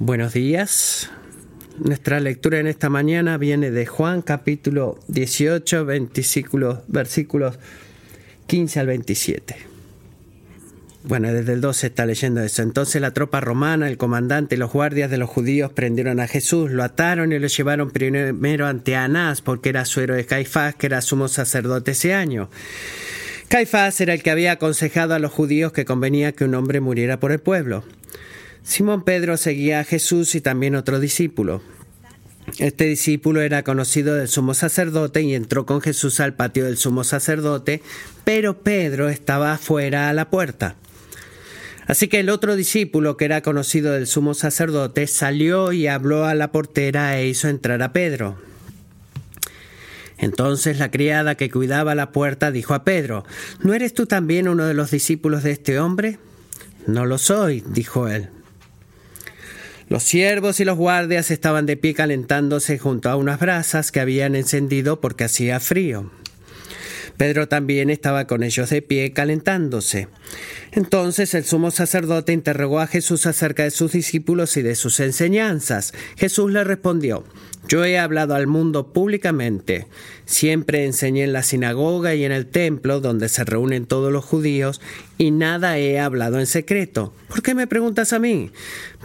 Buenos días. Nuestra lectura en esta mañana viene de Juan capítulo 18, versículos, versículos 15 al 27. Bueno, desde el 12 está leyendo eso. Entonces la tropa romana, el comandante y los guardias de los judíos prendieron a Jesús, lo ataron y lo llevaron primero ante Anás, porque era suero de Caifás, que era sumo sacerdote ese año. Caifás era el que había aconsejado a los judíos que convenía que un hombre muriera por el pueblo. Simón Pedro seguía a Jesús y también otro discípulo. Este discípulo era conocido del sumo sacerdote y entró con Jesús al patio del sumo sacerdote, pero Pedro estaba afuera a la puerta. Así que el otro discípulo, que era conocido del sumo sacerdote, salió y habló a la portera e hizo entrar a Pedro. Entonces la criada que cuidaba la puerta dijo a Pedro, ¿No eres tú también uno de los discípulos de este hombre? No lo soy, dijo él. Los siervos y los guardias estaban de pie calentándose junto a unas brasas que habían encendido porque hacía frío. Pedro también estaba con ellos de pie calentándose. Entonces el sumo sacerdote interrogó a Jesús acerca de sus discípulos y de sus enseñanzas. Jesús le respondió, yo he hablado al mundo públicamente. Siempre enseñé en la sinagoga y en el templo donde se reúnen todos los judíos y nada he hablado en secreto. ¿Por qué me preguntas a mí?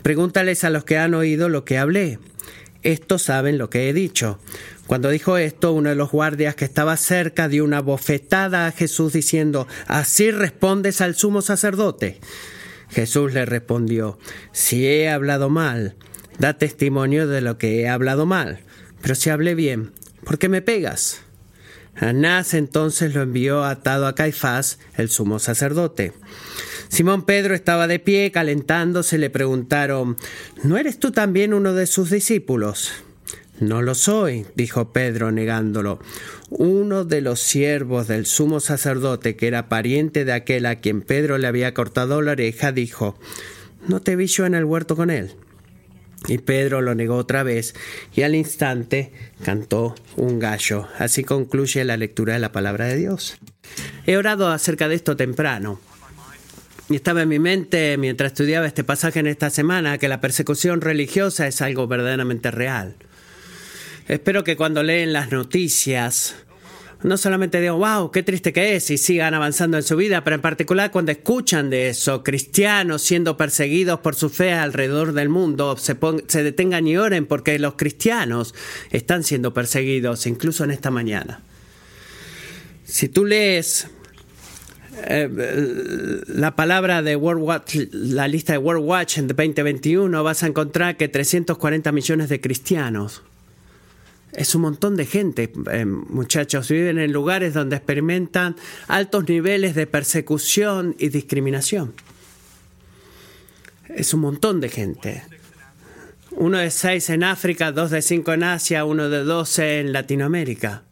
Pregúntales a los que han oído lo que hablé. Estos saben lo que he dicho. Cuando dijo esto, uno de los guardias que estaba cerca dio una bofetada a Jesús diciendo, ¿así respondes al sumo sacerdote? Jesús le respondió, si he hablado mal, da testimonio de lo que he hablado mal, pero si hablé bien, ¿por qué me pegas? Anás entonces lo envió atado a Caifás, el sumo sacerdote. Simón Pedro estaba de pie calentándose, le preguntaron, ¿no eres tú también uno de sus discípulos? No lo soy, dijo Pedro negándolo. Uno de los siervos del sumo sacerdote, que era pariente de aquel a quien Pedro le había cortado la oreja, dijo, ¿No te vi yo en el huerto con él? Y Pedro lo negó otra vez, y al instante cantó un gallo. Así concluye la lectura de la palabra de Dios. He orado acerca de esto temprano. Y estaba en mi mente mientras estudiaba este pasaje en esta semana que la persecución religiosa es algo verdaderamente real. Espero que cuando leen las noticias no solamente digan, wow, qué triste que es y sigan avanzando en su vida, pero en particular cuando escuchan de eso, cristianos siendo perseguidos por su fe alrededor del mundo, se, se detengan y oren porque los cristianos están siendo perseguidos, incluso en esta mañana. Si tú lees eh, la palabra de World Watch, la lista de World Watch en 2021, vas a encontrar que 340 millones de cristianos es un montón de gente, eh, muchachos, viven en lugares donde experimentan altos niveles de persecución y discriminación. Es un montón de gente. Uno de seis en África, dos de cinco en Asia, uno de doce en Latinoamérica.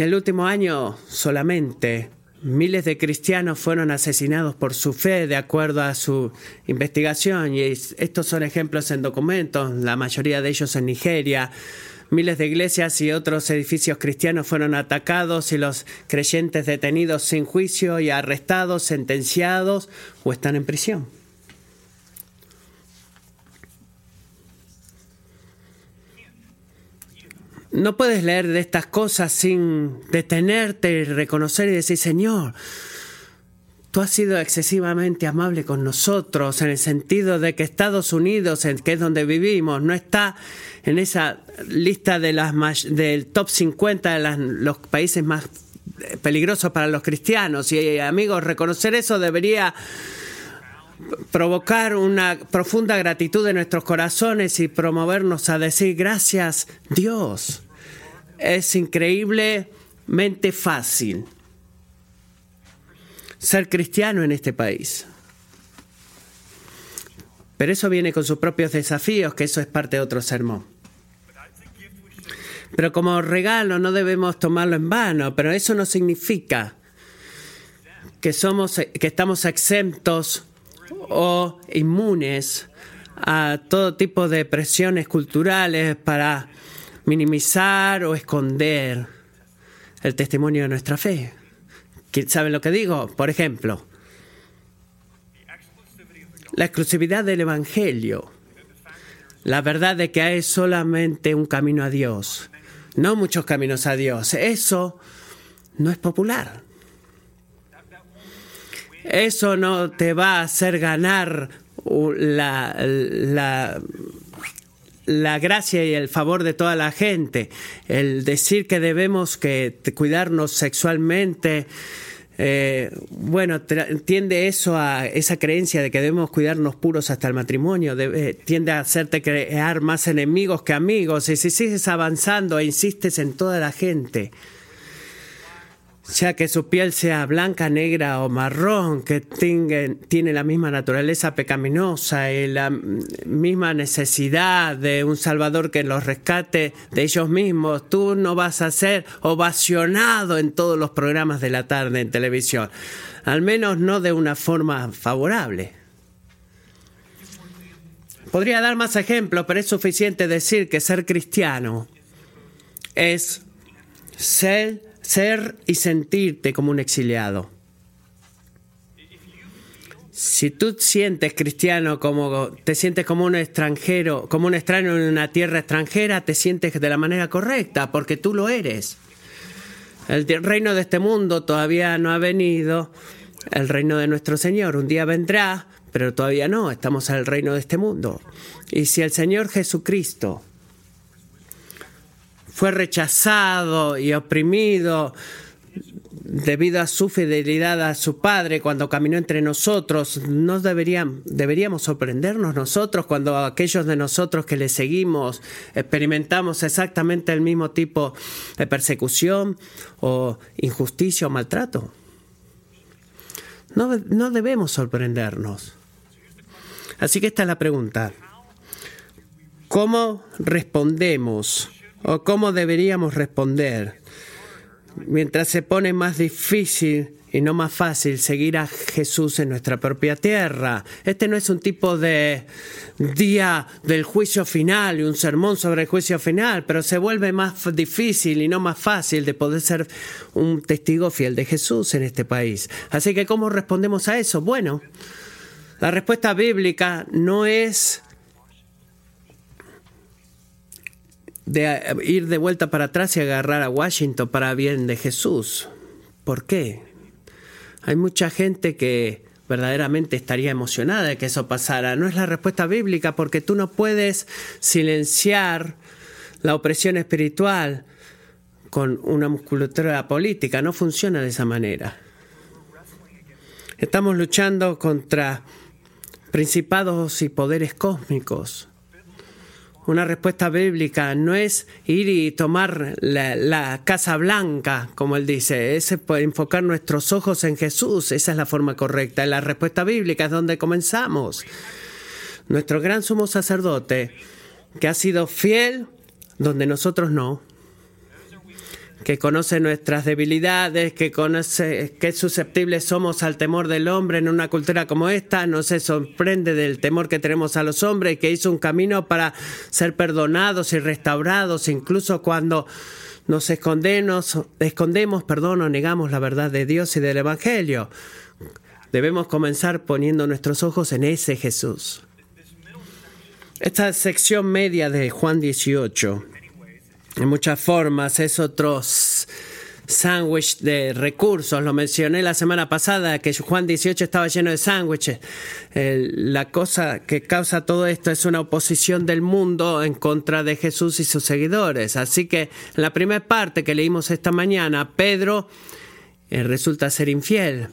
Y el último año solamente Miles de cristianos fueron asesinados por su fe de acuerdo a su investigación y estos son ejemplos en documentos, la mayoría de ellos en Nigeria. Miles de iglesias y otros edificios cristianos fueron atacados y los creyentes detenidos sin juicio y arrestados, sentenciados o están en prisión. No puedes leer de estas cosas sin detenerte y reconocer y decir, Señor, tú has sido excesivamente amable con nosotros en el sentido de que Estados Unidos, que es donde vivimos, no está en esa lista de las del top 50 de los países más peligrosos para los cristianos. Y amigos, reconocer eso debería provocar una profunda gratitud en nuestros corazones y promovernos a decir gracias Dios. Es increíblemente fácil ser cristiano en este país. Pero eso viene con sus propios desafíos, que eso es parte de otro sermón. Pero como regalo no debemos tomarlo en vano, pero eso no significa que somos que estamos exentos o inmunes a todo tipo de presiones culturales para minimizar o esconder el testimonio de nuestra fe. ¿Saben lo que digo? Por ejemplo, la exclusividad del Evangelio. La verdad de que hay solamente un camino a Dios, no muchos caminos a Dios. Eso no es popular. Eso no te va a hacer ganar la, la, la gracia y el favor de toda la gente. El decir que debemos que cuidarnos sexualmente, eh, bueno, tiende eso a esa creencia de que debemos cuidarnos puros hasta el matrimonio, tiende a hacerte crear más enemigos que amigos. Y si sigues avanzando e insistes en toda la gente, sea que su piel sea blanca, negra o marrón, que tiene la misma naturaleza pecaminosa y la misma necesidad de un Salvador que los rescate de ellos mismos, tú no vas a ser ovacionado en todos los programas de la tarde en televisión, al menos no de una forma favorable. Podría dar más ejemplos, pero es suficiente decir que ser cristiano es ser ser y sentirte como un exiliado. Si tú sientes cristiano como te sientes como un extranjero, como un extraño en una tierra extranjera, te sientes de la manera correcta, porque tú lo eres. El reino de este mundo todavía no ha venido, el reino de nuestro Señor un día vendrá, pero todavía no, estamos en el reino de este mundo. Y si el Señor Jesucristo fue rechazado y oprimido debido a su fidelidad a su Padre cuando caminó entre nosotros, ¿no deberíamos sorprendernos nosotros cuando aquellos de nosotros que le seguimos experimentamos exactamente el mismo tipo de persecución o injusticia o maltrato? No, no debemos sorprendernos. Así que esta es la pregunta. ¿Cómo respondemos? O cómo deberíamos responder. Mientras se pone más difícil y no más fácil seguir a Jesús en nuestra propia tierra. Este no es un tipo de día del juicio final y un sermón sobre el juicio final, pero se vuelve más difícil y no más fácil de poder ser un testigo fiel de Jesús en este país. Así que, ¿cómo respondemos a eso? Bueno, la respuesta bíblica no es de eh, ir de vuelta para atrás y agarrar a Washington para bien de Jesús. ¿Por qué? Hay mucha gente que verdaderamente estaría emocionada de que eso pasara. No es la respuesta bíblica porque tú no puedes silenciar la opresión espiritual con una musculatura política. No funciona de esa manera. Estamos luchando contra principados y poderes cósmicos una respuesta bíblica no es ir y tomar la, Casa Blanca, como él dice, es enfocar nuestros ojos en Jesús, esa es la forma correcta. La respuesta bíblica es donde comenzamos. Nuestro gran sumo sacerdote, que ha sido fiel donde nosotros no, que conoce nuestras debilidades, que conoce qué susceptibles somos al temor del hombre en una cultura como esta, no se sorprende del temor que tenemos a los hombres, que hizo un camino para ser perdonados y restaurados, incluso cuando nos escondemos, escondemos, perdón, o negamos la verdad de Dios y del Evangelio. Debemos comenzar poniendo nuestros ojos en ese Jesús. Esta sección media de Juan 18 en muchas formas, es otro sándwich de recursos. Lo mencioné la semana pasada, que Juan 18 estaba lleno de sándwiches. La cosa que causa todo esto es una oposición del mundo en contra de Jesús y sus seguidores. Así que en la primera parte que leímos esta mañana, Pedro eh, resulta ser infiel.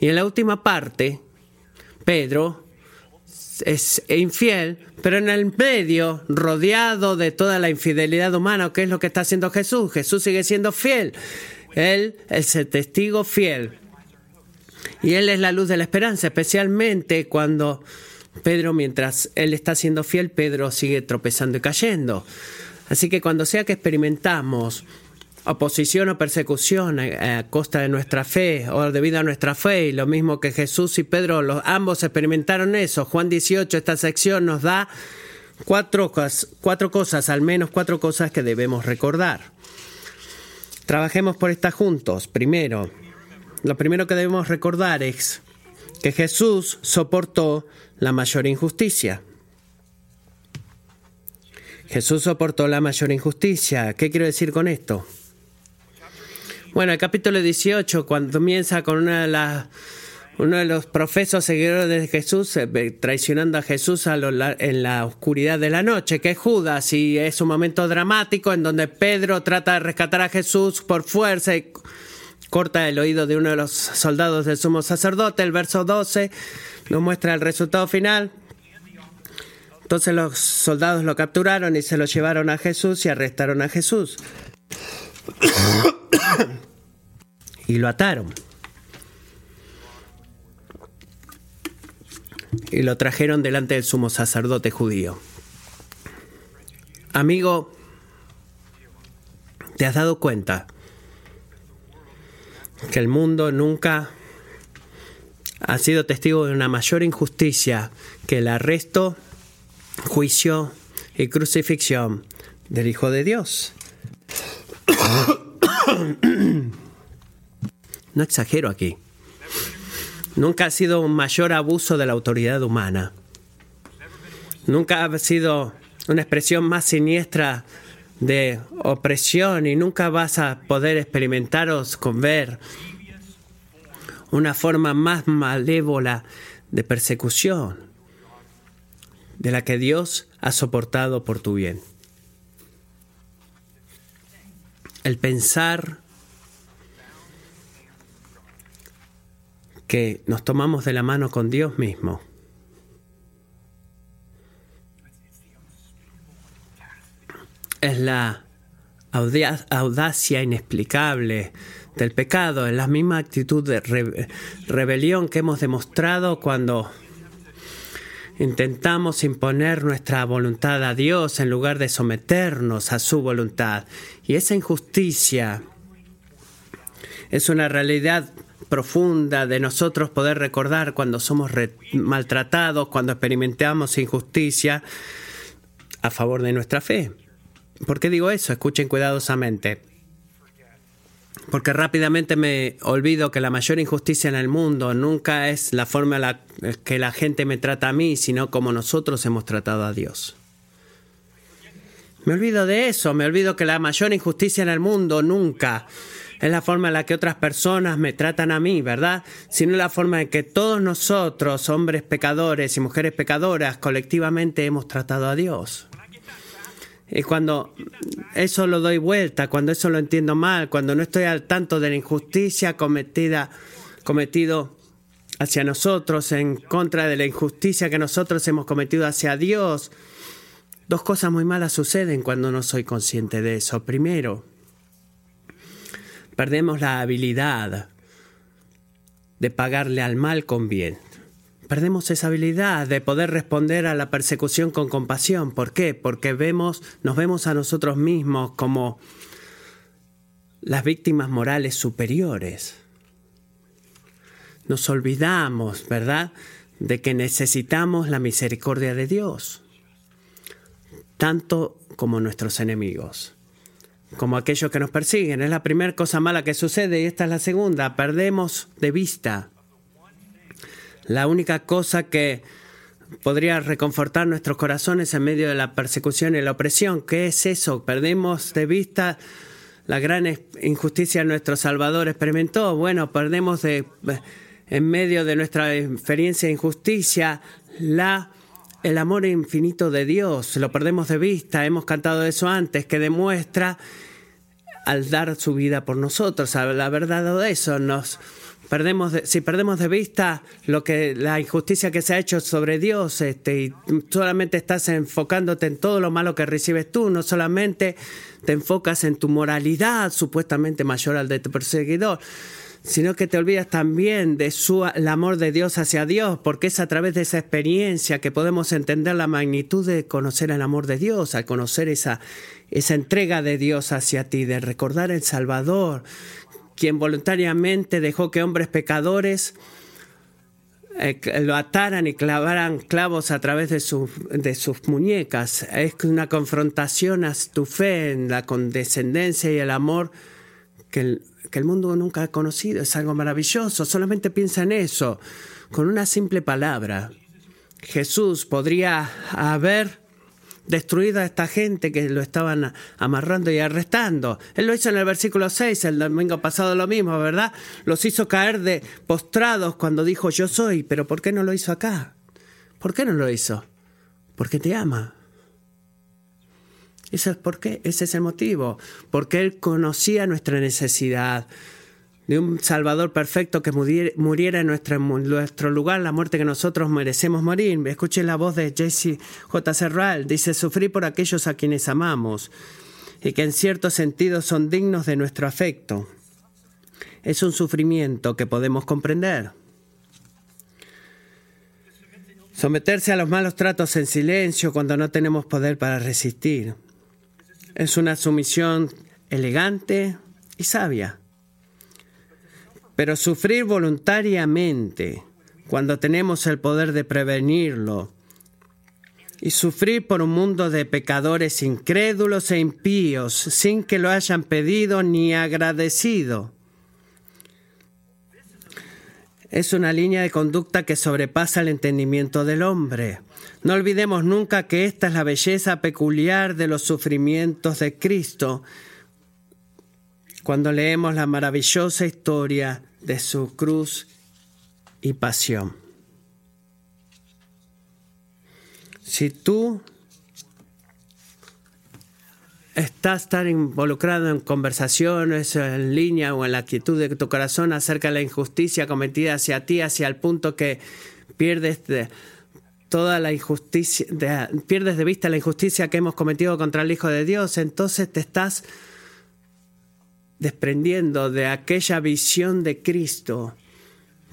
Y en la última parte, Pedro es infiel, pero en el medio, rodeado de toda la infidelidad humana, ¿qué es lo que está haciendo Jesús? Jesús sigue siendo fiel. Él es el testigo fiel. Y Él es la luz de la esperanza, especialmente cuando Pedro, mientras Él está siendo fiel, Pedro sigue tropezando y cayendo. Así que cuando sea que experimentamos oposición o persecución a, costa de nuestra fe o debido a nuestra fe, y lo mismo que Jesús y Pedro, los, ambos experimentaron eso. Juan 18, esta sección nos da cuatro, cuatro cosas, al menos cuatro cosas que debemos recordar. Trabajemos por estas juntos. Primero, lo primero que debemos recordar es que Jesús soportó la mayor injusticia. Jesús soportó la mayor injusticia. ¿Qué quiero decir con esto? Bueno, el capítulo 18, cuando comienza con una de las uno de los profesos seguidores de Jesús, eh, traicionando a Jesús en la oscuridad de la noche, que es Judas, y es un momento dramático en donde Pedro trata de rescatar a Jesús por fuerza y corta el oído de uno de los soldados del sumo sacerdote. El verso 12 nos muestra el resultado final. Entonces los soldados lo capturaron y se lo llevaron a Jesús y arrestaron a Jesús. Y lo ataron. y lo trajeron delante del sumo sacerdote judío. Amigo, ¿te has dado cuenta que el mundo nunca ha sido testigo de una mayor injusticia que el arresto, juicio y crucifixión del Hijo de Dios? No exagero aquí. Nunca ha sido un mayor abuso de la autoridad humana. Nunca ha sido una expresión más siniestra de opresión y nunca vas a poder experimentaros con ver una forma más malévola de persecución de la que Dios ha soportado por tu bien. El pensar que nos tomamos de la mano con Dios mismo. Es la audacia inexplicable del pecado, es la misma actitud de rebelión que hemos demostrado cuando intentamos imponer nuestra voluntad a Dios en lugar de someternos a su voluntad. Y esa injusticia es una realidad profunda de nosotros poder recordar cuando somos maltratados, cuando experimentamos injusticia a favor de nuestra fe. ¿Por qué digo eso? Escuchen cuidadosamente. Porque rápidamente me olvido que la mayor injusticia en el mundo nunca es la forma en la que la gente me trata a mí, sino como nosotros hemos tratado a Dios. Me olvido de eso, me olvido que la mayor injusticia en el mundo nunca es la forma en la que otras personas me tratan a mí, ¿verdad? Sino la forma en que todos nosotros, hombres pecadores y mujeres pecadoras, colectivamente hemos tratado a Dios. Y cuando eso lo doy vuelta, cuando eso lo entiendo mal, cuando no estoy al tanto de la injusticia cometida, cometido hacia nosotros, en contra de la injusticia que nosotros hemos cometido hacia Dios, dos cosas muy malas suceden cuando no soy consciente de eso. Primero, Perdemos la habilidad de pagarle al mal con bien. Perdemos esa habilidad de poder responder a la persecución con compasión. ¿Por qué? Porque vemos, nos vemos a nosotros mismos como las víctimas morales superiores. Nos olvidamos, ¿verdad?, de que necesitamos la misericordia de Dios, tanto como nuestros enemigos como aquellos que nos persiguen. Es la primera cosa mala que sucede y esta es la segunda. Perdemos de vista la única cosa que podría reconfortar nuestros corazones en medio de la persecución y la opresión. ¿Qué es eso? Perdemos de vista la gran injusticia que nuestro Salvador experimentó. Bueno, perdemos de, en medio de nuestra experiencia de injusticia la el amor infinito de Dios, lo perdemos de vista, hemos cantado eso antes, que demuestra al dar su vida por nosotros, la verdad de eso, nos perdemos si perdemos de vista lo que la injusticia que se ha hecho sobre Dios, este, y solamente estás enfocándote en todo lo malo que recibes tú, no solamente te enfocas en tu moralidad supuestamente mayor al de tu perseguidor, sino que te olvidas también de su, el amor de Dios hacia Dios, porque es a través de esa experiencia que podemos entender la magnitud de conocer el amor de Dios, al conocer esa, esa entrega de Dios hacia ti, de recordar el Salvador, quien voluntariamente dejó que hombres pecadores eh, lo ataran y clavaran clavos a través de, de sus muñecas. Es una confrontación a tu fe en la condescendencia y el amor que que el mundo nunca ha conocido. Es algo maravilloso. Solamente piensa en eso. con una simple palabra, Jesús podría haber destruido a esta gente que lo estaban amarrando y arrestando. Él lo hizo en el versículo 6, el domingo pasado lo mismo, ¿verdad? Los hizo caer de postrados cuando dijo yo soy, pero ¿por qué no lo hizo acá? ¿Por qué no lo hizo? Porque te ama. Eso es por qué, ese es el motivo, porque Él conocía nuestra necesidad de un Salvador perfecto que muriera en nuestro, lugar, la muerte que nosotros merecemos morir. Escuchen la voz de Jesse J. Serral, dice, sufrir por aquellos a quienes amamos y que en cierto sentido son dignos de nuestro afecto. Es un sufrimiento que podemos comprender. Someterse a los malos tratos en silencio cuando no tenemos poder para resistir es una sumisión elegante y sabia. Pero sufrir voluntariamente, cuando tenemos el poder de prevenirlo, y sufrir por un mundo de pecadores incrédulos e impíos sin que lo hayan pedido ni agradecido, es una línea de conducta que sobrepasa el entendimiento del hombre. No olvidemos nunca que esta es la belleza peculiar de los sufrimientos de Cristo cuando leemos la maravillosa historia de su cruz y pasión. Si tú estás tan involucrado en conversaciones en línea o en la quietud de tu corazón acerca de la injusticia cometida hacia ti, hacia el punto que pierdes de toda la injusticia, pierdes de vista la injusticia que hemos cometido contra el Hijo de Dios, entonces te estás desprendiendo de aquella visión de Cristo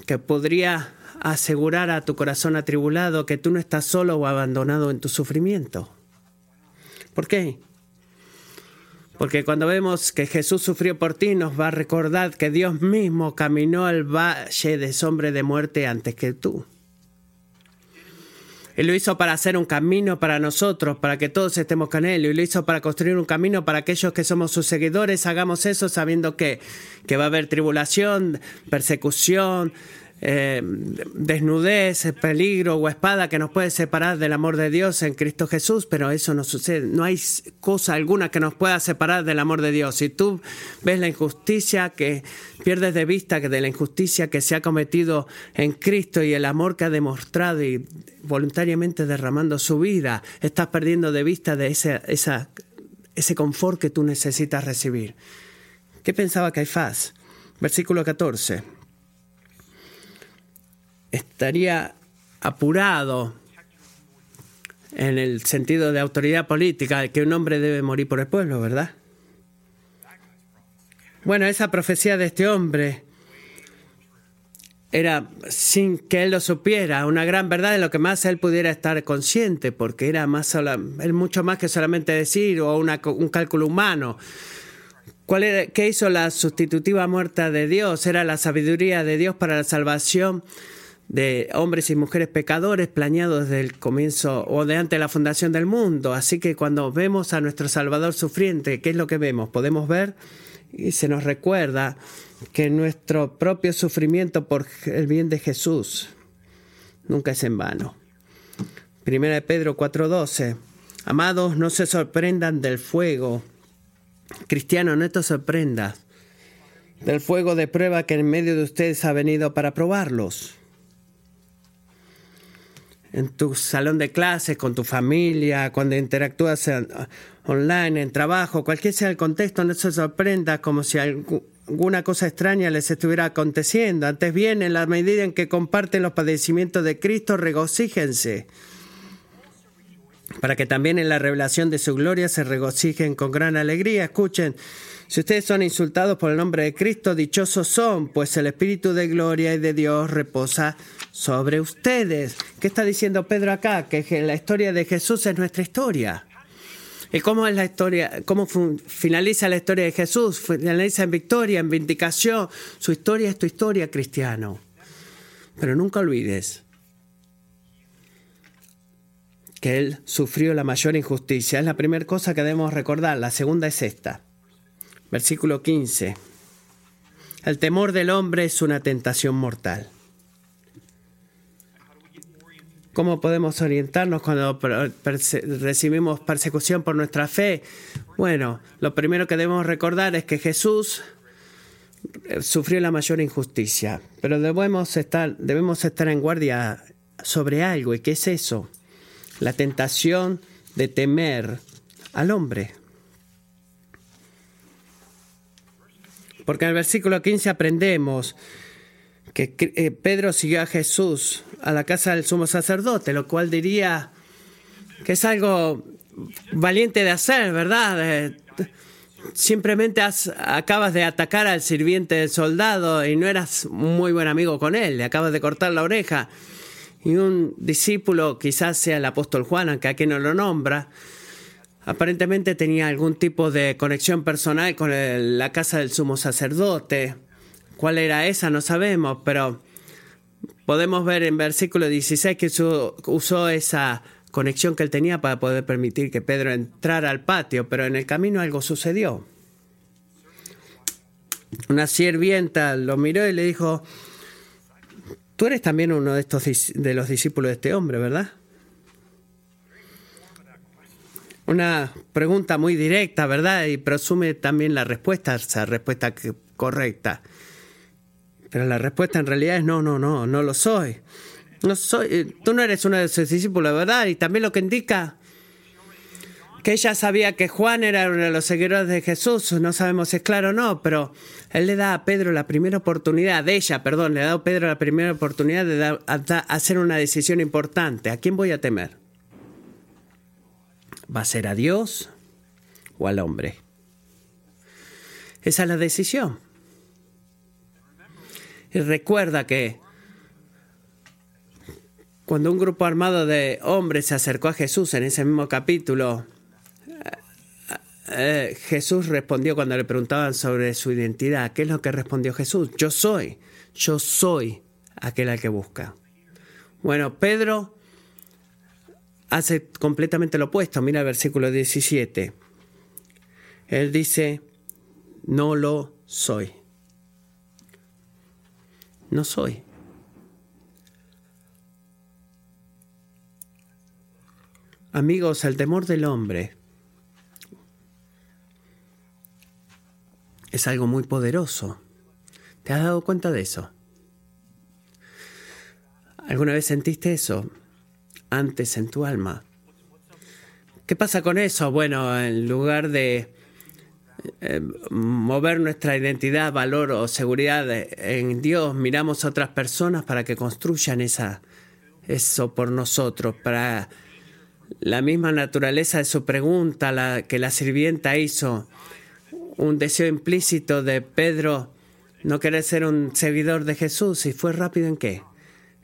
que podría asegurar a tu corazón atribulado que tú no estás solo o abandonado en tu sufrimiento. ¿Por qué? Porque cuando vemos que Jesús sufrió por ti, nos va a recordar que Dios mismo caminó al valle de sombra de muerte antes que tú. Él lo hizo para hacer un camino para nosotros, para que todos estemos con Él. Y lo hizo para construir un camino para aquellos que somos sus seguidores. Hagamos eso sabiendo que, que va a haber tribulación, persecución, eh, desnudez, peligro o espada que nos puede separar del amor de Dios en Cristo Jesús, pero eso no sucede. No hay cosa alguna que nos pueda separar del amor de Dios. Si tú ves la injusticia que pierdes de vista que de la injusticia que se ha cometido en Cristo y el amor que ha demostrado y voluntariamente derramando su vida, estás perdiendo de vista de ese, ese confort que tú necesitas recibir. ¿Qué pensaba Caifás? Versículo 14 estaría apurado en el sentido de autoridad política, que un hombre debe morir por el pueblo, ¿verdad? Bueno, esa profecía de este hombre era, sin que él lo supiera, una gran verdad de lo que más él pudiera estar consciente, porque era más mucho más que solamente decir o un cálculo humano. ¿Cuál era, ¿Qué hizo la sustitutiva muerta de Dios? Era la sabiduría de Dios para la salvación de hombres y mujeres pecadores planeados desde el comienzo o de antes de la fundación del mundo. Así que cuando vemos a nuestro Salvador sufriente, ¿qué es lo que vemos? Podemos ver y se nos recuerda que nuestro propio sufrimiento por el bien de Jesús nunca es en vano. Primera de Pedro 4:12. Amados, no se sorprendan del fuego. Cristiano, no te sorprendas del fuego de prueba que en medio de ustedes ha venido para probarlos en tu salón de clases, con tu familia, cuando interactúas online, en trabajo, cualquier sea el contexto, no se sorprenda como si alguna cosa extraña les estuviera aconteciendo. Antes bien, en la medida en que comparten los padecimientos de Cristo, regocíjense, para que también en la revelación de su gloria se regocijen con gran alegría. Escuchen, si ustedes son insultados por el nombre de Cristo, dichosos son, pues el Espíritu de gloria y de Dios reposa sobre ustedes. ¿Qué está diciendo Pedro acá? Que la historia de Jesús es nuestra historia. ¿Y cómo es la historia? ¿Cómo finaliza la historia de Jesús? Finaliza en victoria, en vindicación. Su historia es tu historia, cristiano. Pero nunca olvides que Él sufrió la mayor injusticia. Es la primera cosa que debemos recordar. La segunda es esta. Versículo 15. El temor del hombre es una tentación mortal. ¿Cómo podemos orientarnos cuando recibimos persecución por nuestra fe? Bueno, lo primero que debemos recordar es que Jesús eh, sufrió la mayor injusticia, pero debemos estar, debemos estar en guardia sobre algo. ¿Y qué es eso? La tentación de temer al hombre. Porque en el versículo 15 aprendemos que eh, Pedro siguió a Jesús a la casa del sumo sacerdote, lo cual diría que es algo valiente de hacer, ¿verdad? simplemente acabas de atacar al sirviente del soldado y no eras muy buen amigo con él, le acabas de cortar la oreja. Y un discípulo, quizás sea el apóstol Juan, aunque aquí no lo nombra, aparentemente tenía algún tipo de conexión personal con la casa del sumo sacerdote. ¿Cuál era esa? No sabemos, pero podemos ver en versículo 16 que usó esa conexión que él tenía para poder permitir que Pedro entrara al patio, pero en el camino algo sucedió. Una sirvienta lo miró y le dijo, tú eres también uno de, estos, de los discípulos de este hombre, ¿verdad? Una pregunta muy directa, ¿verdad? Y presume también la respuesta, esa respuesta correcta. Pero la respuesta en realidad es no, no, no, no lo soy. No soy, eh, tú no eres uno de sus discípulos, ¿verdad? Y también lo que indica que ella sabía que Juan era uno de los seguidores de Jesús, no sabemos si es claro o no, pero él le da a Pedro la primera oportunidad, de ella, perdón, le da a Pedro la primera oportunidad de hacer una decisión importante. ¿A quién voy a temer? ¿Va a ser a Dios o al hombre? Esa es la decisión. Y recuerda que cuando un grupo armado de hombres se acercó a Jesús en ese mismo capítulo, eh, Jesús respondió cuando le preguntaban sobre su identidad. ¿Qué es lo que respondió Jesús? Yo soy, yo soy aquel al que busca. Bueno, Pedro hace completamente lo opuesto. Mira el versículo 17. Él dice, no lo soy no soy. Amigos, el temor del hombre es algo muy poderoso. ¿Te has dado cuenta de eso? ¿Alguna vez sentiste eso antes en tu alma? ¿Qué pasa con eso? Bueno, en lugar de eh, mover nuestra identidad, valor o seguridad en Dios, miramos a otras personas para que construyan esa, eso por nosotros, para la misma naturaleza de su pregunta la, que la sirvienta hizo, un deseo implícito de Pedro no querer ser un seguidor de Jesús y fue rápido en qué?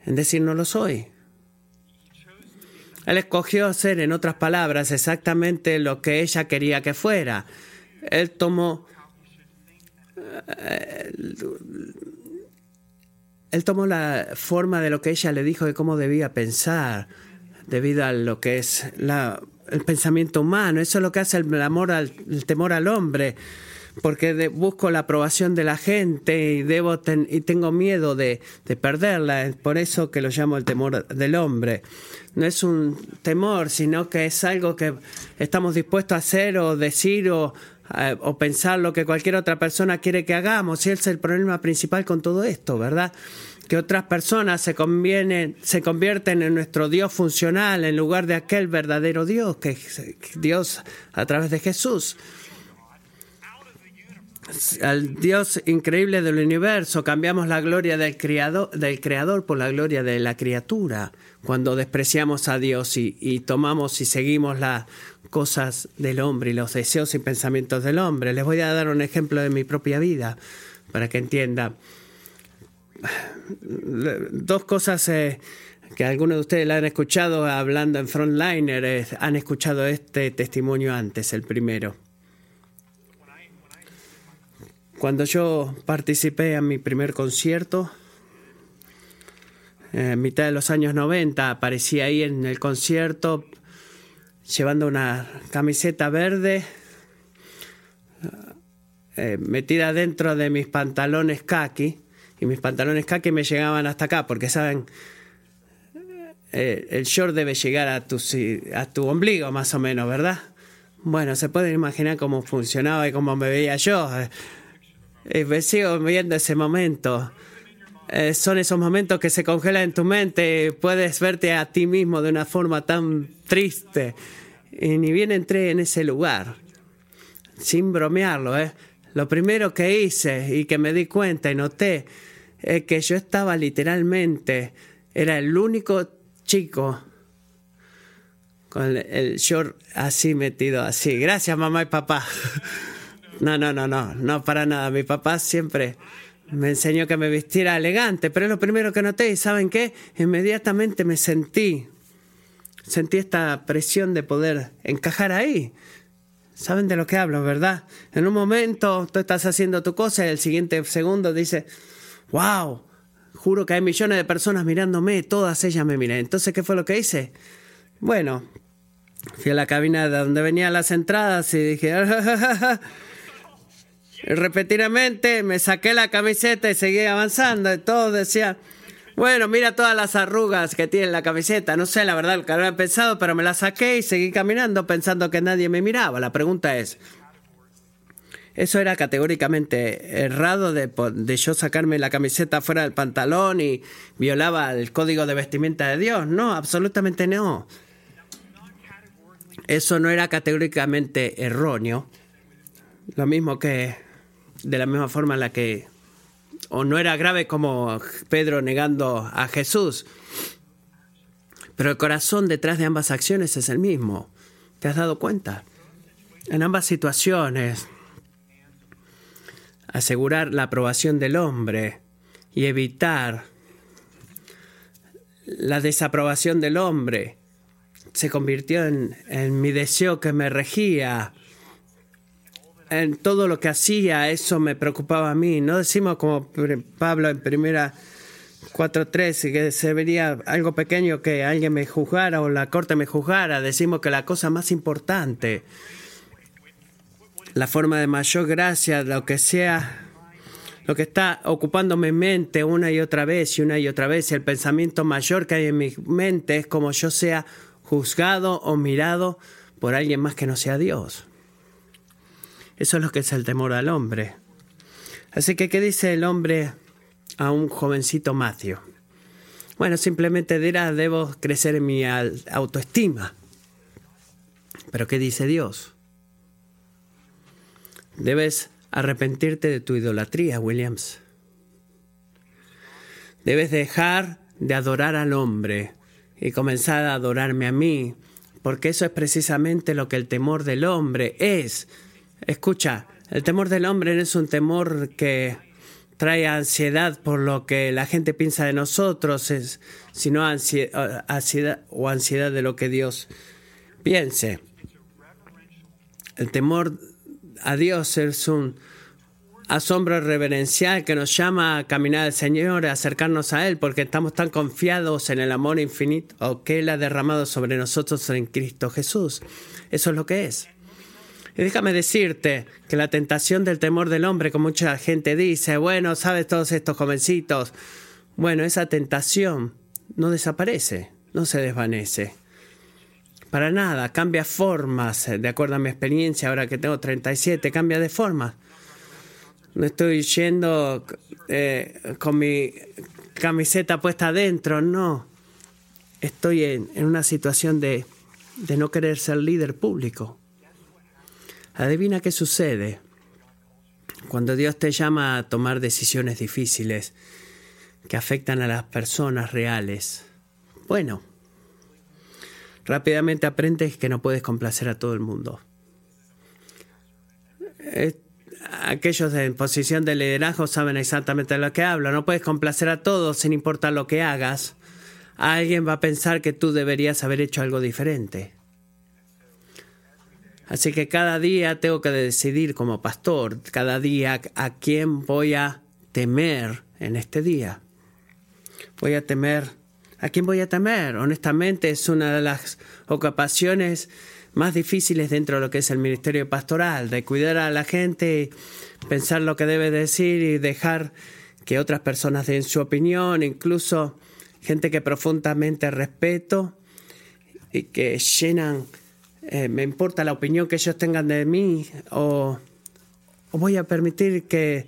En decir no lo soy. Él escogió hacer, en otras palabras, exactamente lo que ella quería que fuera él tomó eh, él tomó la forma de lo que ella le dijo de cómo debía pensar debido a lo que es el pensamiento humano. Eso es lo que hace el, amor al, temor al hombre, porque busco la aprobación de la gente y, debo y tengo miedo de, de, perderla. Es por eso que lo llamo el temor del hombre. No es un temor, sino que es algo que estamos dispuestos a hacer o decir o eh, o pensar lo que cualquier otra persona quiere que hagamos. Ese es el problema principal con todo esto, ¿verdad? Que otras personas se, se convierten en nuestro Dios funcional en lugar de aquel verdadero Dios, que es Dios a través de Jesús al Dios increíble del universo, cambiamos la gloria del creador, del creador por la gloria de la criatura, cuando despreciamos a Dios y, tomamos y seguimos las cosas del hombre y los deseos y pensamientos del hombre. Les voy a dar un ejemplo de mi propia vida para que entienda. Dos cosas eh, que algunos de ustedes han escuchado hablando en Frontliner, han escuchado este testimonio antes, el primero. Cuando yo participé en mi primer concierto, en mitad de los años 90, aparecí ahí en el concierto llevando una camiseta verde eh, metida dentro de mis pantalones khaki y mis pantalones khaki me llegaban hasta acá porque saben eh, el short debe llegar a tu, a tu ombligo más o menos, ¿verdad? Bueno, se pueden imaginar cómo funcionaba y cómo me veía yo. Eh, me sigo viendo ese momento. Eh, son esos momentos que se congelan en tu mente. Puedes verte a ti mismo de una forma tan triste. Y ni bien entré en ese lugar, sin bromearlo, ¿eh? Lo primero que hice y que me di cuenta y noté es que yo estaba literalmente, era el único chico con el short así metido así. Gracias mamá y papá. No, no, no, no, no para nada. Mi papá siempre me enseñó que me vistiera elegante, pero es lo primero que noté y ¿saben qué? Inmediatamente me sentí, sentí esta presión de poder encajar ahí. Saben de lo que hablo, ¿verdad? En un momento tú estás haciendo tu cosa y el siguiente segundo dice, wow, juro que hay millones de personas mirándome, todas ellas me miran. Entonces, ¿qué fue lo que hice? Bueno, fui a la cabina de donde venían las entradas y dije, repetidamente me saqué la camiseta y seguí avanzando. Y todos decían, bueno, mira todas las arrugas que tiene la camiseta. No sé la verdad lo que había pensado, pero me la saqué y seguí caminando pensando que nadie me miraba. La pregunta es, ¿eso era categóricamente errado de, de yo sacarme la camiseta fuera del pantalón y violaba el código de vestimenta de Dios? No, absolutamente no. Eso no era categóricamente erróneo. Lo mismo que de la misma forma en la que, o no era grave como Pedro negando a Jesús, pero el corazón detrás de ambas acciones es el mismo. ¿Te has dado cuenta? En ambas situaciones, asegurar la aprobación del hombre y evitar la desaprobación del hombre se convirtió en, en mi deseo que me regía en todo lo que hacía, eso me preocupaba a mí. No decimos como Pablo en primera 4.3 que se vería algo pequeño que alguien me juzgara o la corte me juzgara. Decimos que la cosa más importante, la forma de mayor gracia, lo que sea, lo que está ocupando mi mente una y otra vez y una y otra vez, el pensamiento mayor que hay en mi mente es como yo sea juzgado o mirado por alguien más que no sea Dios. Eso es lo que es el temor al hombre. Así que, ¿qué dice el hombre a un jovencito Matthew? Bueno, simplemente dirá, debo crecer en mi autoestima. Pero ¿qué dice Dios? Debes arrepentirte de tu idolatría, Williams. Debes dejar de adorar al hombre y comenzar a adorarme a mí, porque eso es precisamente lo que el temor del hombre es. Escucha, el temor del hombre no es un temor que trae ansiedad por lo que la gente piensa de nosotros, sino ansiedad, o ansiedad de lo que Dios piense. El temor a Dios es un asombro reverencial que nos llama a caminar al Señor, a acercarnos a Él, porque estamos tan confiados en el amor infinito que Él ha derramado sobre nosotros en Cristo Jesús. Eso es lo que es. Y déjame decirte que la tentación del temor del hombre, como mucha gente dice, bueno, sabes, todos estos jovencitos, bueno, esa tentación no desaparece, no se desvanece. Para nada, cambia formas, de acuerdo a mi experiencia, ahora que tengo 37, cambia de forma. No estoy yendo eh, con mi camiseta puesta adentro, no. Estoy en, en una situación de, de no querer ser líder público. Adivina qué sucede cuando Dios te llama a tomar decisiones difíciles que afectan a las personas reales. Bueno, rápidamente aprendes que no puedes complacer a todo el mundo. Aquellos en posición de liderazgo saben exactamente de lo que hablo. No puedes complacer a todos sin importar lo que hagas. Alguien va a pensar que tú deberías haber hecho algo diferente. Así que cada día tengo que decidir como pastor, cada día a quién voy a temer en este día. Voy a temer, ¿a quién voy a temer? Honestamente es una de las ocupaciones más difíciles dentro de lo que es el ministerio pastoral, de cuidar a la gente, pensar lo que debe decir y dejar que otras personas den su opinión, incluso gente que profundamente respeto y que llenan, eh, me importa la opinión que ellos tengan de mí o, o voy a permitir que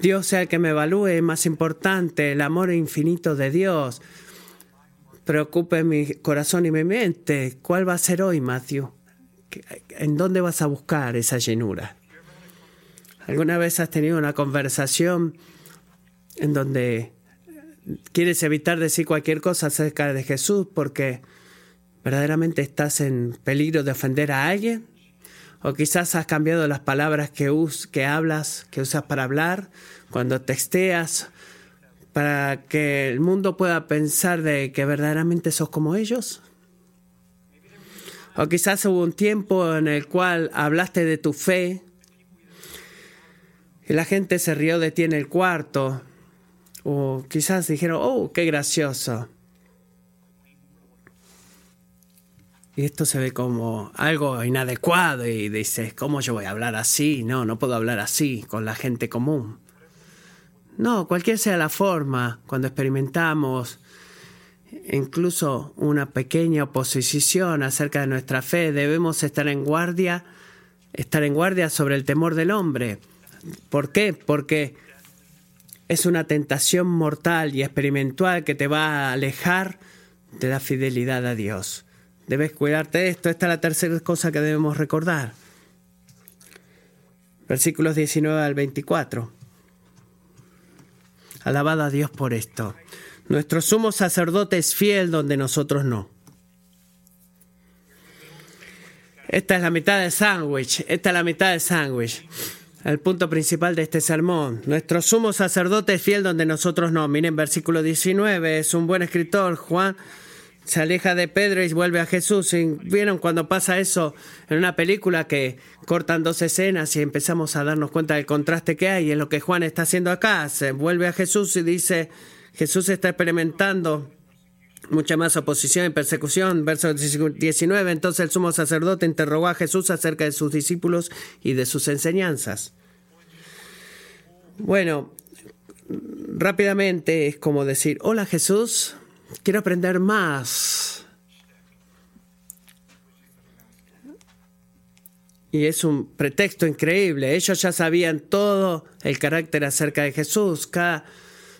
Dios sea el que me evalúe, más importante, el amor infinito de Dios. Preocupe mi corazón y mi mente. ¿Cuál va a ser hoy, Matthew? ¿En dónde vas a buscar esa llenura? ¿Alguna vez has tenido una conversación en donde quieres evitar decir cualquier cosa acerca de Jesús porque verdaderamente estás en peligro de ofender a alguien? O quizás has cambiado las palabras que, us que hablas, que usas para hablar, cuando texteas, para que el mundo pueda pensar de que verdaderamente sos como ellos. O quizás hubo un tiempo en el cual hablaste de tu fe y la gente se rió de ti en el cuarto. O quizás dijeron, oh, qué gracioso. Y esto se ve como algo inadecuado y dices, ¿cómo yo voy a hablar así? No, no puedo hablar así con la gente común. No, cualquier sea la forma, cuando experimentamos incluso una pequeña oposición acerca de nuestra fe, debemos estar en guardia, estar en guardia sobre el temor del hombre. ¿Por qué? Porque es una tentación mortal y experimental que te va a alejar de la fidelidad a Dios. Debes cuidarte de esto. Esta es la tercera cosa que debemos recordar. Versículos 19 al 24. Alabado a Dios por esto. Nuestro sumo sacerdote es fiel donde nosotros no. Esta es la mitad del sándwich. Esta es la mitad del sándwich. El punto principal de este sermón. Nuestro sumo sacerdote es fiel donde nosotros no. Miren, versículo 19. Es un buen escritor, Juan se aleja de Pedro y vuelve a Jesús. ¿Vieron cuando pasa eso en una película que cortan dos escenas y empezamos a darnos cuenta del contraste que hay? Es lo que Juan está haciendo acá. Se vuelve a Jesús y dice, Jesús está experimentando mucha más oposición y persecución. Verso 19, entonces el sumo sacerdote interrogó a Jesús acerca de sus discípulos y de sus enseñanzas. Bueno, rápidamente es como decir, hola Jesús, quiero aprender más. Y es un pretexto increíble. Ellos ya sabían todo el carácter acerca de Jesús.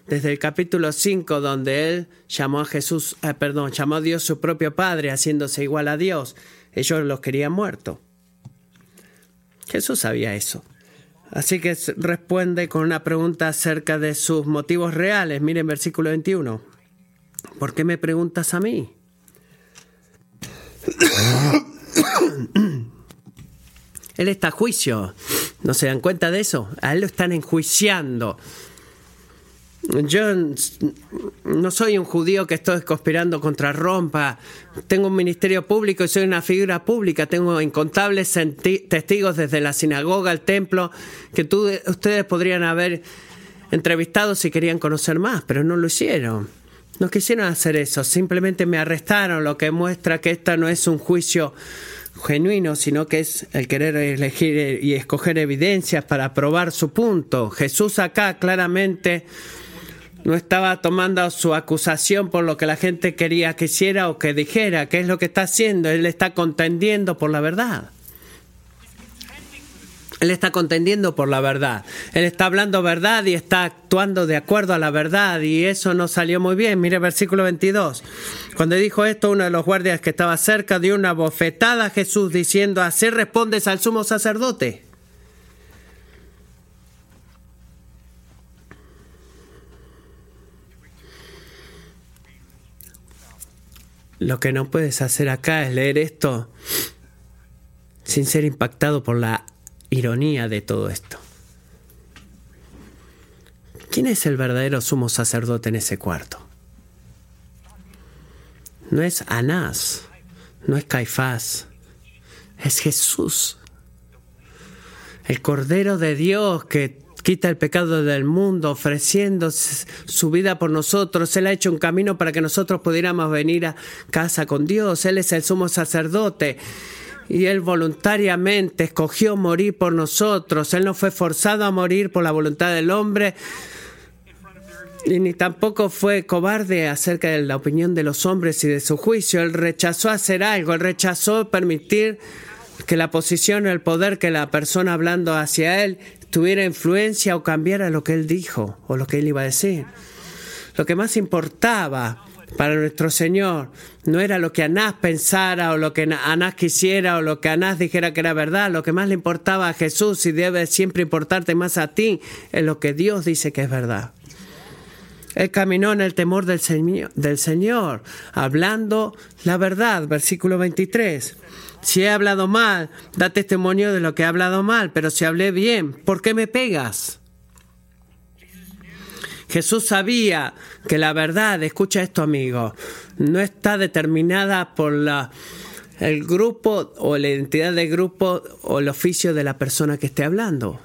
desde el capítulo 5, donde él llamó a Jesús, eh, perdón, llamó a Dios su propio Padre, haciéndose igual a Dios. Ellos los querían muertos. Jesús sabía eso. Así que responde con una pregunta acerca de sus motivos reales. Miren versículo 21. ¿Por qué me preguntas a mí? Él está a juicio. ¿No se dan cuenta de eso? A él lo están enjuiciando. Yo no soy un judío que estoy conspirando contra Rompa. Tengo un ministerio público y soy una figura pública. Tengo incontables testigos desde la sinagoga al templo que ustedes podrían haber entrevistado si querían conocer más, pero no lo hicieron. No quisieron hacer eso, simplemente me arrestaron, lo que muestra que esta no es un juicio genuino, sino que es el querer elegir y escoger evidencias para probar su punto. Jesús acá claramente no estaba tomando su acusación por lo que la gente quería que hiciera o que dijera, ¿qué es lo que está haciendo? Él está contendiendo por la verdad. Él está contendiendo por la verdad. Él está hablando verdad y está actuando de acuerdo a la verdad y eso no salió muy bien. Mire versículo 22. Cuando dijo esto, uno de los guardias que estaba cerca dio una bofetada a Jesús diciendo, así respondes al sumo sacerdote. Lo que no puedes hacer acá es leer esto sin ser impactado por la ironía de todo esto. ¿Quién es el verdadero sumo sacerdote en ese cuarto? No es Anás, no es Caifás, es Jesús, el Cordero de Dios que quita el pecado del mundo, ofreciendo su vida por nosotros. Él ha hecho un camino para que nosotros pudiéramos venir a casa con Dios. Él es el sumo sacerdote y Él voluntariamente escogió morir por nosotros. Él no fue forzado a morir por la voluntad del hombre. Y ni tampoco fue cobarde acerca de la opinión de los hombres y de su juicio. Él rechazó hacer algo, él rechazó permitir que la posición o el poder que la persona hablando hacia él tuviera influencia o cambiara lo que él dijo o lo que él iba a decir. Lo que más importaba para nuestro Señor no era lo que Anás pensara o lo que Anás quisiera o lo que Anás dijera que era verdad. Lo que más le importaba a Jesús y debe siempre importarte más a ti es lo que Dios dice que es verdad. Él caminó en el temor del Señor, del Señor hablando la verdad, versículo 23. Si he hablado mal, da testimonio de lo que he hablado mal, pero si hablé bien, ¿por qué me pegas? Jesús sabía que la verdad, escucha esto amigo, no está determinada por la, el grupo o la identidad del grupo o el oficio de la persona que esté hablando.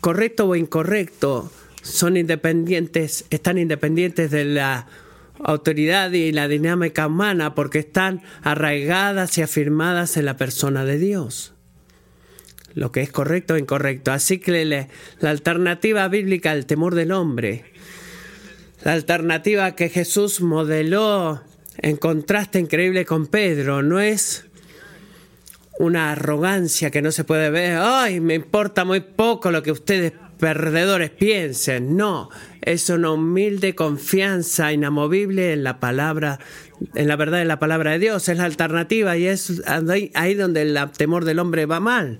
Correcto o incorrecto son independientes, están independientes de la autoridad y la dinámica humana porque están arraigadas y afirmadas en la persona de Dios lo que es correcto o incorrecto. Así que la alternativa bíblica al temor del hombre, la alternativa que Jesús modeló en contraste increíble con Pedro, no es una arrogancia que no se puede ver, ay, me importa muy poco lo que ustedes perdedores piensen. No, es una humilde confianza inamovible en la palabra, en la verdad de la palabra de Dios. Es la alternativa y es ahí donde el temor del hombre va mal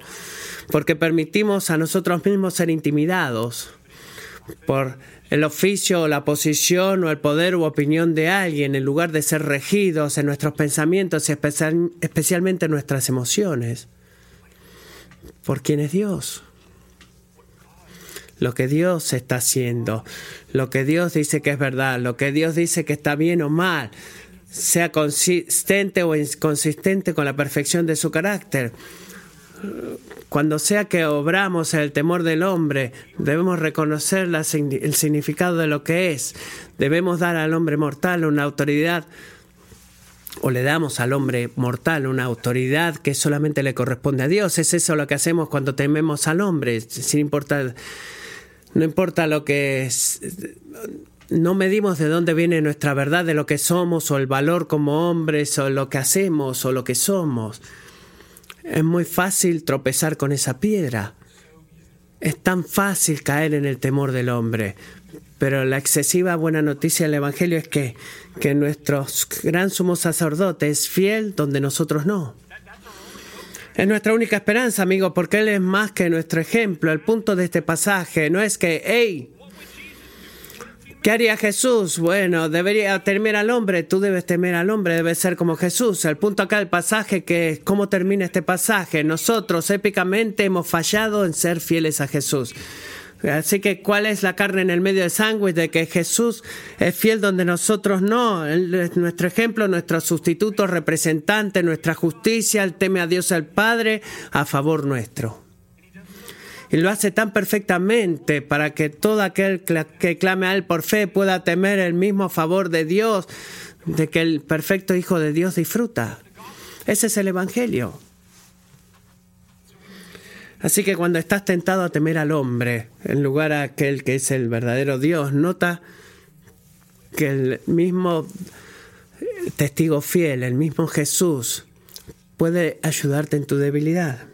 porque permitimos a nosotros mismos ser intimidados por el oficio o la posición o el poder u opinión de alguien en lugar de ser regidos en nuestros pensamientos y especialmente en nuestras emociones. ¿Por quién es Dios? Lo que Dios está haciendo, lo que Dios dice que es verdad, lo que Dios dice que está bien o mal, sea consistente o inconsistente con la perfección de su carácter cuando sea que obramos el temor del hombre, debemos reconocer el significado de lo que es. Debemos dar al hombre mortal una autoridad, o le damos al hombre mortal una autoridad que solamente le corresponde a Dios. Es eso lo que hacemos cuando tememos al hombre, sin importar, no importa lo que es, no medimos de dónde viene nuestra verdad, de lo que somos, o el valor como hombres, o lo que hacemos, o lo que somos. Es muy fácil tropezar con esa piedra. Es tan fácil caer en el temor del hombre. Pero la excesiva buena noticia del Evangelio es que, que nuestro gran sumo sacerdote es fiel donde nosotros no. Es nuestra única esperanza, amigo, porque Él es más que nuestro ejemplo. El punto de este pasaje no es que, hey, ¿Qué haría Jesús? Bueno, debería temer al hombre, tú debes temer al hombre, debes ser como Jesús. El punto acá del pasaje que cómo termina este pasaje. Nosotros épicamente hemos fallado en ser fieles a Jesús. Así que, ¿cuál es la carne en el medio de sangre de que Jesús es fiel donde nosotros no? Él es nuestro ejemplo, nuestro sustituto, representante, nuestra justicia, Él teme a Dios el Padre a favor nuestro. Y lo hace tan perfectamente para que todo aquel que clame a Él por fe pueda temer el mismo favor de Dios, de que el perfecto Hijo de Dios disfruta. Ese es el Evangelio. Así que cuando estás tentado a temer al hombre, en lugar a aquel que es el verdadero Dios, nota que el mismo testigo fiel, el mismo Jesús, puede ayudarte en tu debilidad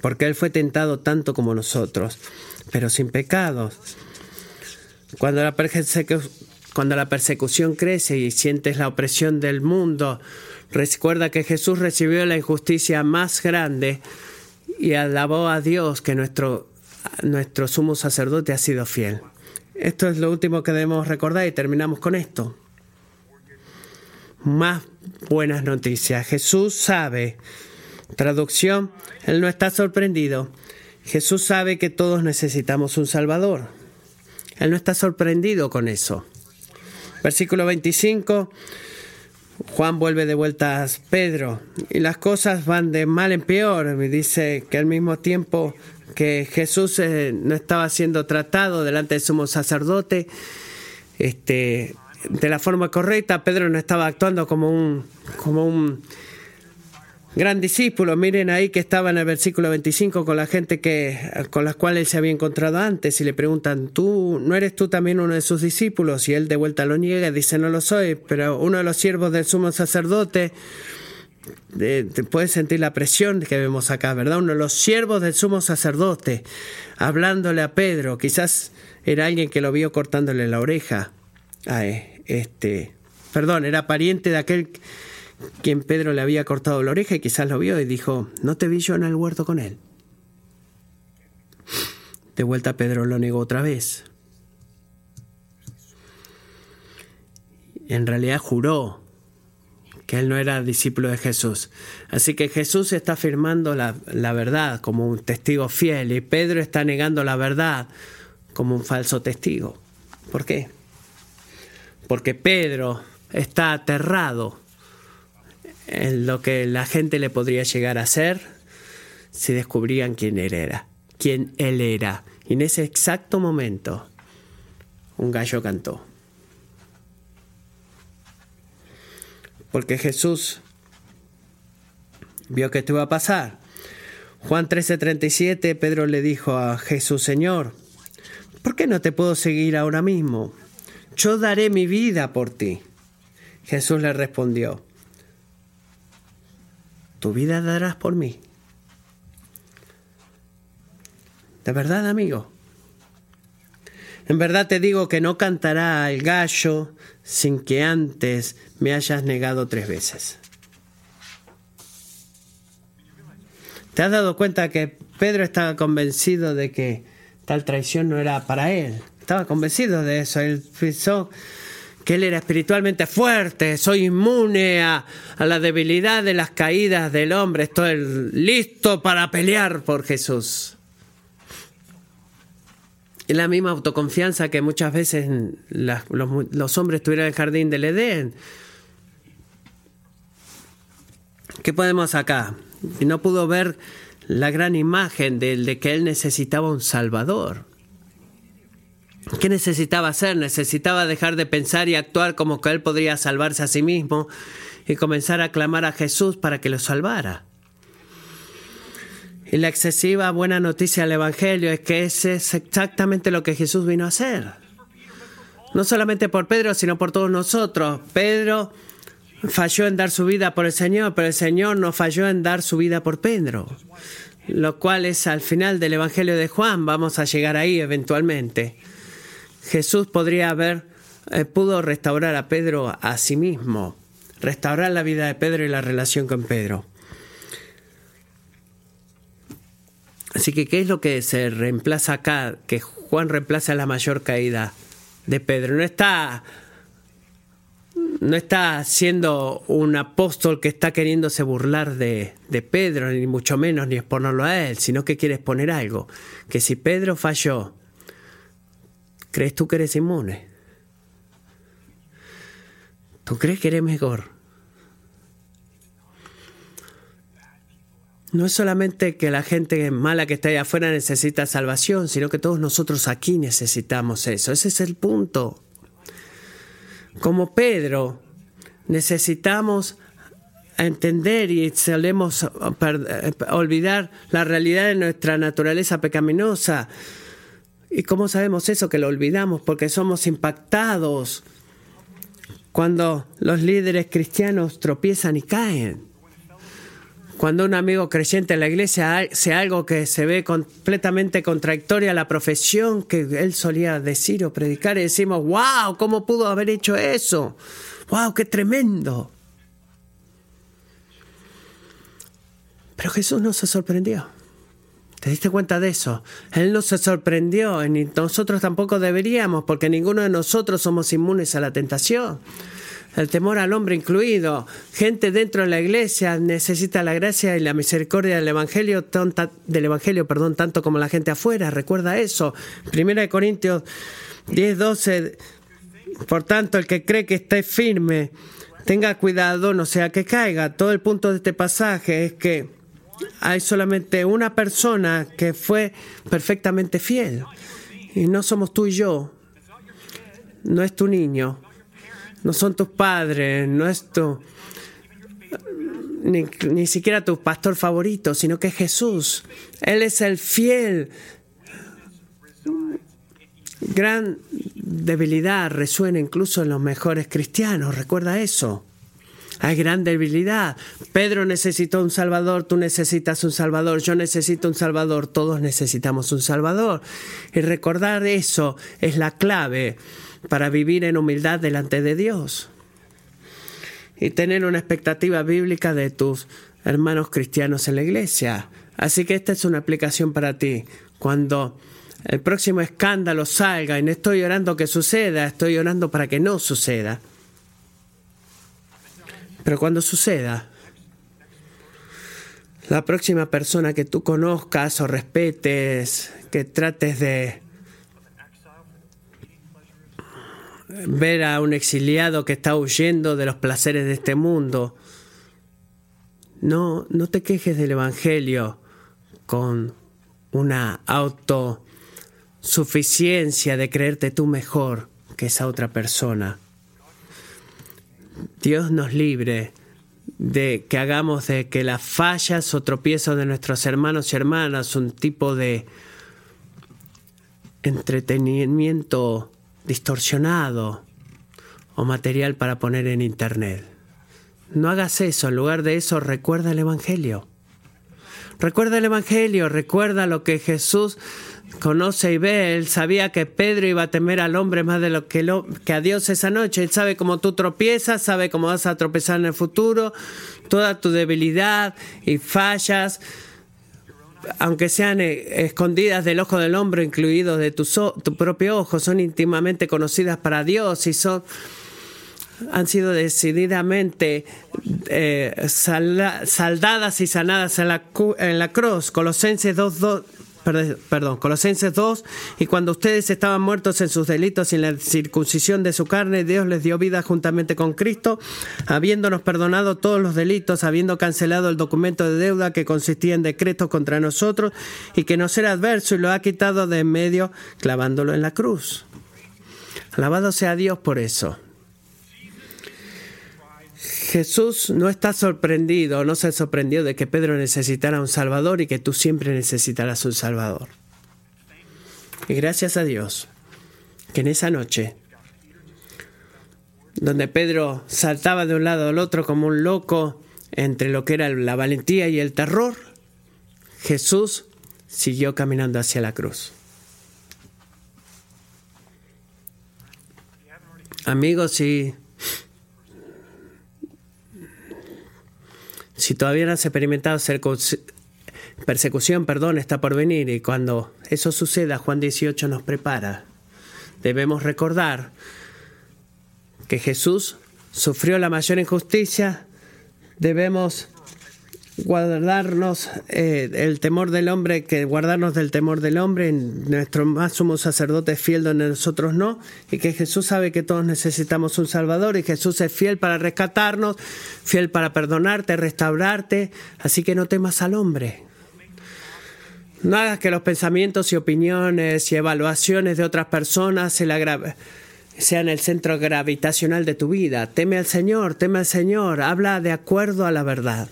porque Él fue tentado tanto como nosotros, pero sin pecados. Cuando la, persecución crece y sientes la opresión del mundo, recuerda que Jesús recibió la injusticia más grande y alabó a Dios que nuestro, nuestro sumo sacerdote ha sido fiel. Esto es lo último que debemos recordar y terminamos con esto. Más buenas noticias. Jesús sabe Traducción, Él no está sorprendido. Jesús sabe que todos necesitamos un Salvador. Él no está sorprendido con eso. Versículo 25, Juan vuelve de vuelta a Pedro y las cosas van de mal en peor. Dice que al mismo tiempo que Jesús eh, no estaba siendo tratado delante del sumo sacerdote, este, de la forma correcta, Pedro no estaba actuando como un, como un gran discípulo. Miren ahí que estaba en el versículo 25 con la gente que, con las cuales él se había encontrado antes y le preguntan, ¿tú no eres tú también uno de sus discípulos? Y él de vuelta lo niega, dice, no lo soy, pero uno de los siervos del sumo sacerdote, de, puedes sentir la presión que vemos acá, ¿verdad? Uno de los siervos del sumo sacerdote, hablándole a Pedro, quizás era alguien que lo vio cortándole la oreja. a este, perdón, era pariente de aquel quien Pedro le había cortado la oreja y quizás lo vio y dijo, ¿no te vi yo en el huerto con él? De vuelta Pedro lo negó otra vez. En realidad juró que él no era discípulo de Jesús. Así que Jesús está afirmando la, la, verdad como un testigo fiel y Pedro está negando la verdad como un falso testigo. ¿Por qué? Porque Pedro está aterrado en lo que la gente le podría llegar a hacer si descubrían quién él era, quién él era. Y en ese exacto momento, un gallo cantó. Porque Jesús vio que esto iba a pasar. Juan 13:37, Pedro le dijo a Jesús, Señor, ¿por qué no te puedo seguir ahora mismo? Yo daré mi vida por ti. Jesús le respondió, tu vida darás por mí. ¿De verdad, amigo? En verdad te digo que no cantará el gallo sin que antes me hayas negado tres veces. ¿Te has dado cuenta que Pedro estaba convencido de que tal traición no era para él? Estaba convencido de eso. Él pensó que él era espiritualmente fuerte, soy inmune a, la debilidad de las caídas del hombre, estoy listo para pelear por Jesús. Es la misma autoconfianza que muchas veces los, los, hombres tuvieron en el jardín del Edén. ¿Qué podemos acá? Y no pudo ver la gran imagen de que él necesitaba un Salvador. ¿Qué necesitaba hacer? Necesitaba dejar de pensar y actuar como que él podría salvarse a sí mismo y comenzar a clamar a Jesús para que lo salvara. Y la excesiva buena noticia del Evangelio es que ese es exactamente lo que Jesús vino a hacer. No solamente por Pedro, sino por todos nosotros. Pedro falló en dar su vida por el Señor, pero el Señor no falló en dar su vida por Pedro. Lo cual es al final del Evangelio de Juan. Vamos a llegar ahí eventualmente. Jesús podría haber, eh, pudo restaurar a Pedro a sí mismo, restaurar la vida de Pedro y la relación con Pedro. Así que, ¿qué es lo que se reemplaza acá? Que Juan reemplaza la mayor caída de Pedro. No está, no está siendo un apóstol que está queriéndose burlar de, de Pedro, ni mucho menos, ni exponerlo a él, sino que quiere exponer algo. Que si Pedro falló, ¿Crees tú que eres inmune? ¿Tú crees que eres mejor? No es solamente que la gente mala que está allá afuera necesita salvación, sino que todos nosotros aquí necesitamos eso. Ese es el punto. Como Pedro, necesitamos entender y solemos olvidar la realidad de nuestra naturaleza pecaminosa ¿Y cómo sabemos eso? Que lo olvidamos porque somos impactados cuando los líderes cristianos tropiezan y caen. Cuando un amigo creyente en la iglesia hace algo que se ve completamente contradictoria a la profesión que él solía decir o predicar y decimos, wow, ¿cómo pudo haber hecho eso? ¡Wow, qué tremendo! Pero Jesús no se sorprendió. ¿Te diste cuenta de eso? Él no se sorprendió, y nosotros tampoco deberíamos, porque ninguno de nosotros somos inmunes a la tentación. El temor al hombre incluido. Gente dentro de la iglesia necesita la gracia y la misericordia del Evangelio, del Evangelio perdón, tanto como la gente afuera. Recuerda eso. Primera de Corintios 10, 12. Por tanto, el que cree que esté firme, tenga cuidado, no sea que caiga. Todo el punto de este pasaje es que hay solamente una persona que fue perfectamente fiel. Y no somos tú y yo. No es tu niño. No son tus padres. No es tu... ni, ni siquiera tu pastor favorito, sino que Jesús. Él es el fiel. Gran debilidad resuena incluso en los mejores cristianos. Recuerda eso. Hay gran debilidad. Pedro necesitó un Salvador, tú necesitas un Salvador, yo necesito un Salvador, todos necesitamos un Salvador. Y recordar eso es la clave para vivir en humildad delante de Dios. Y tener una expectativa bíblica de tus hermanos cristianos en la iglesia. Así que esta es una aplicación para ti. Cuando el próximo escándalo salga y no estoy orando que suceda, estoy orando para que no suceda. Pero cuando suceda, la próxima persona que tú conozcas o respetes, que trates de ver a un exiliado que está huyendo de los placeres de este mundo, no, no te quejes del Evangelio con una autosuficiencia de creerte tú mejor que esa otra persona. Dios nos libre de que hagamos de que las fallas o tropiezos de nuestros hermanos y hermanas un tipo de entretenimiento distorsionado o material para poner en internet. No hagas eso, en lugar de eso recuerda el Evangelio. Recuerda el Evangelio, recuerda lo que Jesús conoce y ve. Él sabía que Pedro iba a temer al hombre más de lo que, lo, que a Dios esa noche. Él sabe cómo tú tropiezas, sabe cómo vas a tropezar en el futuro, toda tu debilidad y fallas, aunque sean eh, escondidas del ojo del hombre, incluidos de tu, propio ojo, son íntimamente conocidas para Dios y son han sido decididamente eh, saldadas y sanadas en la, en la cruz. Colosenses 2, perdón, Colosenses 2, y cuando ustedes estaban muertos en sus delitos y en la circuncisión de su carne, Dios les dio vida juntamente con Cristo, habiéndonos perdonado todos los delitos, habiendo cancelado el documento de deuda que consistía en decretos contra nosotros y que nos era adverso y lo ha quitado de en medio clavándolo en la cruz. Alabado sea Dios por eso. Jesús no está sorprendido, no se sorprendió de que Pedro necesitara un Salvador y que tú siempre necesitarás un Salvador. Y gracias a Dios que en esa noche, donde Pedro saltaba de un lado al otro como un loco entre lo que era la valentía y el terror, Jesús siguió caminando hacia la cruz. Amigos, si Si todavía no has experimentado persecución, perdón, está por venir. Y cuando eso suceda, Juan 18 nos prepara. Debemos recordar que Jesús sufrió la mayor injusticia. Debemos guardarnos eh, el temor del hombre, que guardarnos del temor del hombre, nuestro más sumo sacerdote fiel donde nosotros no, y que Jesús sabe que todos necesitamos un Salvador, y Jesús es fiel para rescatarnos, fiel para perdonarte, restaurarte, así que no temas al hombre. No hagas que los pensamientos y opiniones y evaluaciones de otras personas sean el centro gravitacional de tu vida. Teme al Señor, teme al Señor, habla de acuerdo a la verdad.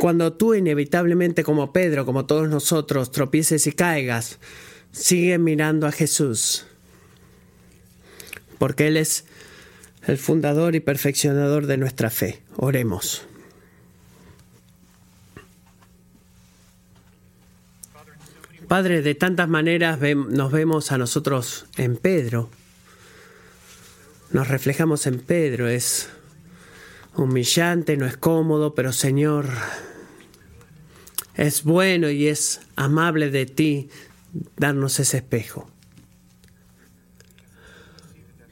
Cuando tú inevitablemente como Pedro, como todos nosotros, tropieces y caigas, sigue mirando a Jesús, porque Él es el fundador y perfeccionador de nuestra fe. Oremos. Padre, de tantas maneras nos vemos a nosotros en Pedro. Nos reflejamos en Pedro. Es humillante, no es cómodo, pero Señor, es bueno y es amable de ti darnos ese espejo.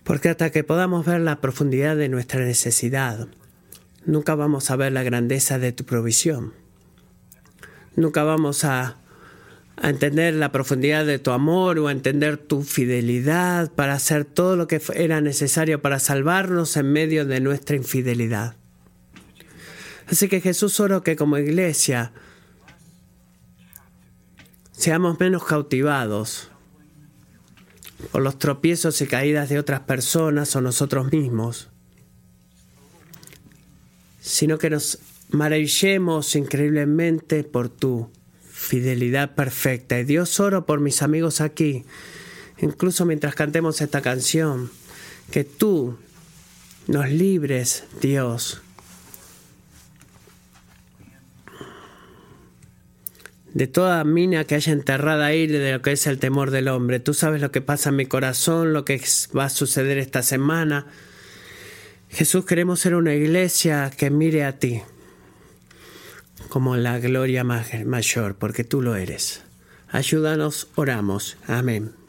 Porque hasta que podamos ver la profundidad de nuestra necesidad, nunca vamos a ver la grandeza de tu provisión. Nunca vamos a, a entender la profundidad de tu amor o a entender tu fidelidad para hacer todo lo que era necesario para salvarnos en medio de nuestra infidelidad. Así que Jesús oro que como iglesia seamos menos cautivados por los tropiezos y caídas de otras personas o nosotros mismos, sino que nos maravillemos increíblemente por tu fidelidad perfecta. Y Dios oro por mis amigos aquí, incluso mientras cantemos esta canción, que tú nos libres, Dios, de toda mina que haya enterrada ahí de lo que es el temor del hombre. Tú sabes lo que pasa en mi corazón, lo que va a suceder esta semana. Jesús, queremos ser una iglesia que mire a ti como la gloria mayor, porque tú lo eres. Ayúdanos, oramos. Amén.